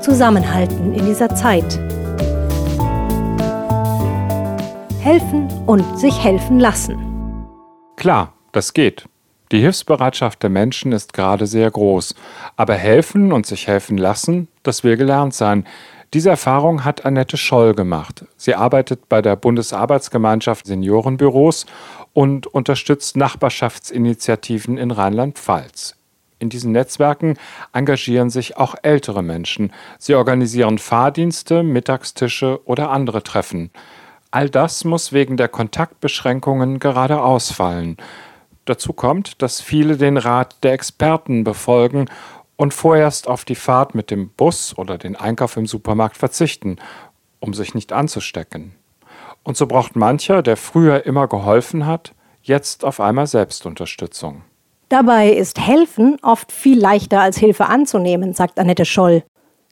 zusammenhalten in dieser Zeit. Helfen und sich helfen lassen. Klar, das geht. Die Hilfsbereitschaft der Menschen ist gerade sehr groß. Aber helfen und sich helfen lassen, das will gelernt sein. Diese Erfahrung hat Annette Scholl gemacht. Sie arbeitet bei der Bundesarbeitsgemeinschaft Seniorenbüros und unterstützt Nachbarschaftsinitiativen in Rheinland-Pfalz. In diesen Netzwerken engagieren sich auch ältere Menschen. Sie organisieren Fahrdienste, Mittagstische oder andere Treffen. All das muss wegen der Kontaktbeschränkungen gerade ausfallen. Dazu kommt, dass viele den Rat der Experten befolgen und vorerst auf die Fahrt mit dem Bus oder den Einkauf im Supermarkt verzichten, um sich nicht anzustecken. Und so braucht mancher, der früher immer geholfen hat, jetzt auf einmal Selbstunterstützung. Dabei ist helfen oft viel leichter als Hilfe anzunehmen, sagt Annette Scholl.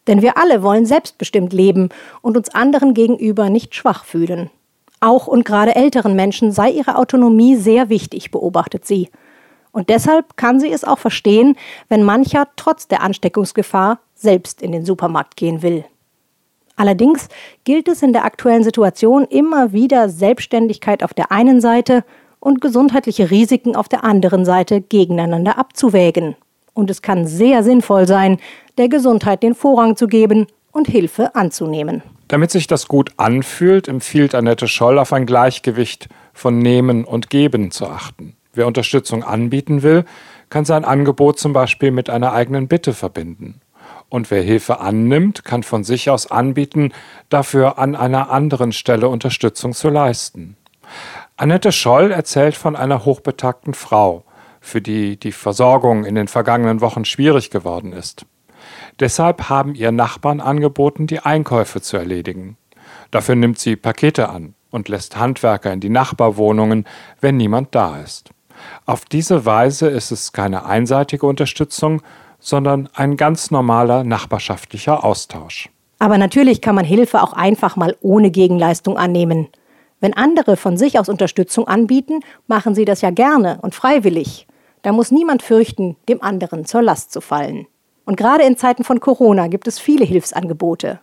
Denn wir alle wollen selbstbestimmt leben und uns anderen gegenüber nicht schwach fühlen. Auch und gerade älteren Menschen sei ihre Autonomie sehr wichtig, beobachtet sie. Und deshalb kann sie es auch verstehen, wenn mancher trotz der Ansteckungsgefahr selbst in den Supermarkt gehen will. Allerdings gilt es in der aktuellen Situation immer wieder Selbstständigkeit auf der einen Seite und gesundheitliche Risiken auf der anderen Seite gegeneinander abzuwägen. Und es kann sehr sinnvoll sein, der Gesundheit den Vorrang zu geben und Hilfe anzunehmen. Damit sich das gut anfühlt, empfiehlt Annette Scholl auf ein Gleichgewicht von Nehmen und Geben zu achten. Wer Unterstützung anbieten will, kann sein Angebot zum Beispiel mit einer eigenen Bitte verbinden. Und wer Hilfe annimmt, kann von sich aus anbieten, dafür an einer anderen Stelle Unterstützung zu leisten. Annette Scholl erzählt von einer hochbetagten Frau, für die die Versorgung in den vergangenen Wochen schwierig geworden ist. Deshalb haben ihr Nachbarn angeboten, die Einkäufe zu erledigen. Dafür nimmt sie Pakete an und lässt Handwerker in die Nachbarwohnungen, wenn niemand da ist. Auf diese Weise ist es keine einseitige Unterstützung, sondern ein ganz normaler nachbarschaftlicher Austausch. Aber natürlich kann man Hilfe auch einfach mal ohne Gegenleistung annehmen. Wenn andere von sich aus Unterstützung anbieten, machen sie das ja gerne und freiwillig. Da muss niemand fürchten, dem anderen zur Last zu fallen. Und gerade in Zeiten von Corona gibt es viele Hilfsangebote.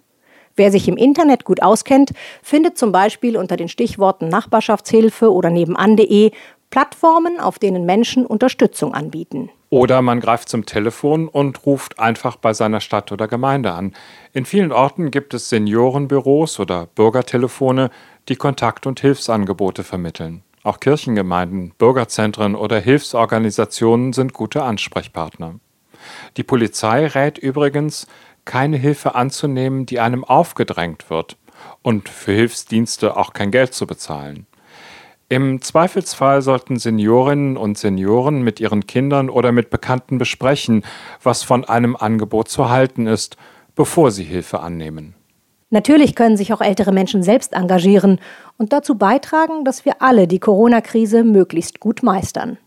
Wer sich im Internet gut auskennt, findet zum Beispiel unter den Stichworten Nachbarschaftshilfe oder nebenan.de Plattformen, auf denen Menschen Unterstützung anbieten. Oder man greift zum Telefon und ruft einfach bei seiner Stadt oder Gemeinde an. In vielen Orten gibt es Seniorenbüros oder Bürgertelefone, die Kontakt- und Hilfsangebote vermitteln. Auch Kirchengemeinden, Bürgerzentren oder Hilfsorganisationen sind gute Ansprechpartner. Die Polizei rät übrigens, keine Hilfe anzunehmen, die einem aufgedrängt wird und für Hilfsdienste auch kein Geld zu bezahlen. Im Zweifelsfall sollten Seniorinnen und Senioren mit ihren Kindern oder mit Bekannten besprechen, was von einem Angebot zu halten ist, bevor sie Hilfe annehmen. Natürlich können sich auch ältere Menschen selbst engagieren und dazu beitragen, dass wir alle die Corona-Krise möglichst gut meistern.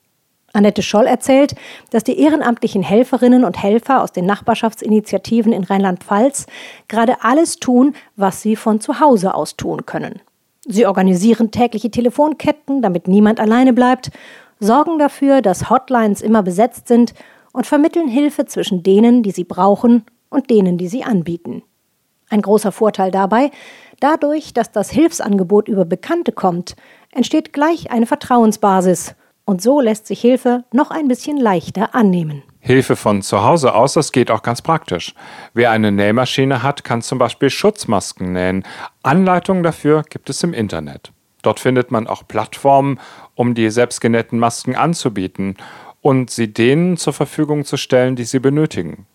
Annette Scholl erzählt, dass die ehrenamtlichen Helferinnen und Helfer aus den Nachbarschaftsinitiativen in Rheinland-Pfalz gerade alles tun, was sie von zu Hause aus tun können. Sie organisieren tägliche Telefonketten, damit niemand alleine bleibt, sorgen dafür, dass Hotlines immer besetzt sind und vermitteln Hilfe zwischen denen, die sie brauchen, und denen, die sie anbieten. Ein großer Vorteil dabei, dadurch, dass das Hilfsangebot über Bekannte kommt, entsteht gleich eine Vertrauensbasis und so lässt sich Hilfe noch ein bisschen leichter annehmen. Hilfe von zu Hause aus, das geht auch ganz praktisch. Wer eine Nähmaschine hat, kann zum Beispiel Schutzmasken nähen. Anleitungen dafür gibt es im Internet. Dort findet man auch Plattformen, um die selbstgenähten Masken anzubieten und sie denen zur Verfügung zu stellen, die sie benötigen.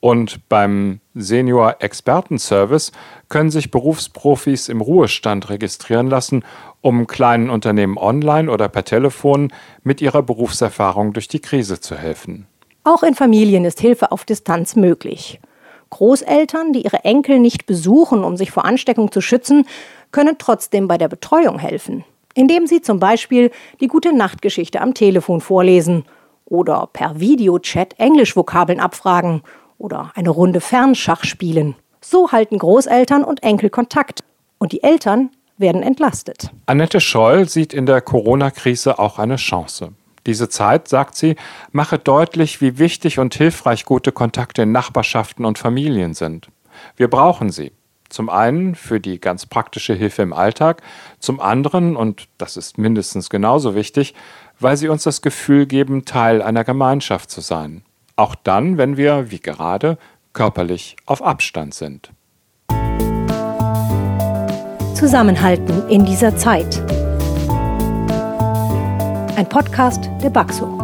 Und beim Senior Expertenservice können sich Berufsprofis im Ruhestand registrieren lassen, um kleinen Unternehmen online oder per Telefon mit ihrer Berufserfahrung durch die Krise zu helfen. Auch in Familien ist Hilfe auf Distanz möglich. Großeltern, die ihre Enkel nicht besuchen, um sich vor Ansteckung zu schützen, können trotzdem bei der Betreuung helfen, indem sie zum Beispiel die gute Nachtgeschichte am Telefon vorlesen oder per Videochat Englischvokabeln abfragen oder eine Runde Fernschach spielen. So halten Großeltern und Enkel Kontakt und die Eltern werden entlastet. Annette Scholl sieht in der Corona-Krise auch eine Chance. Diese Zeit, sagt sie, mache deutlich, wie wichtig und hilfreich gute Kontakte in Nachbarschaften und Familien sind. Wir brauchen sie. Zum einen für die ganz praktische Hilfe im Alltag, zum anderen, und das ist mindestens genauso wichtig, weil sie uns das Gefühl geben, Teil einer Gemeinschaft zu sein. Auch dann, wenn wir, wie gerade, körperlich auf Abstand sind. Zusammenhalten in dieser Zeit. Ein Podcast der Baxo.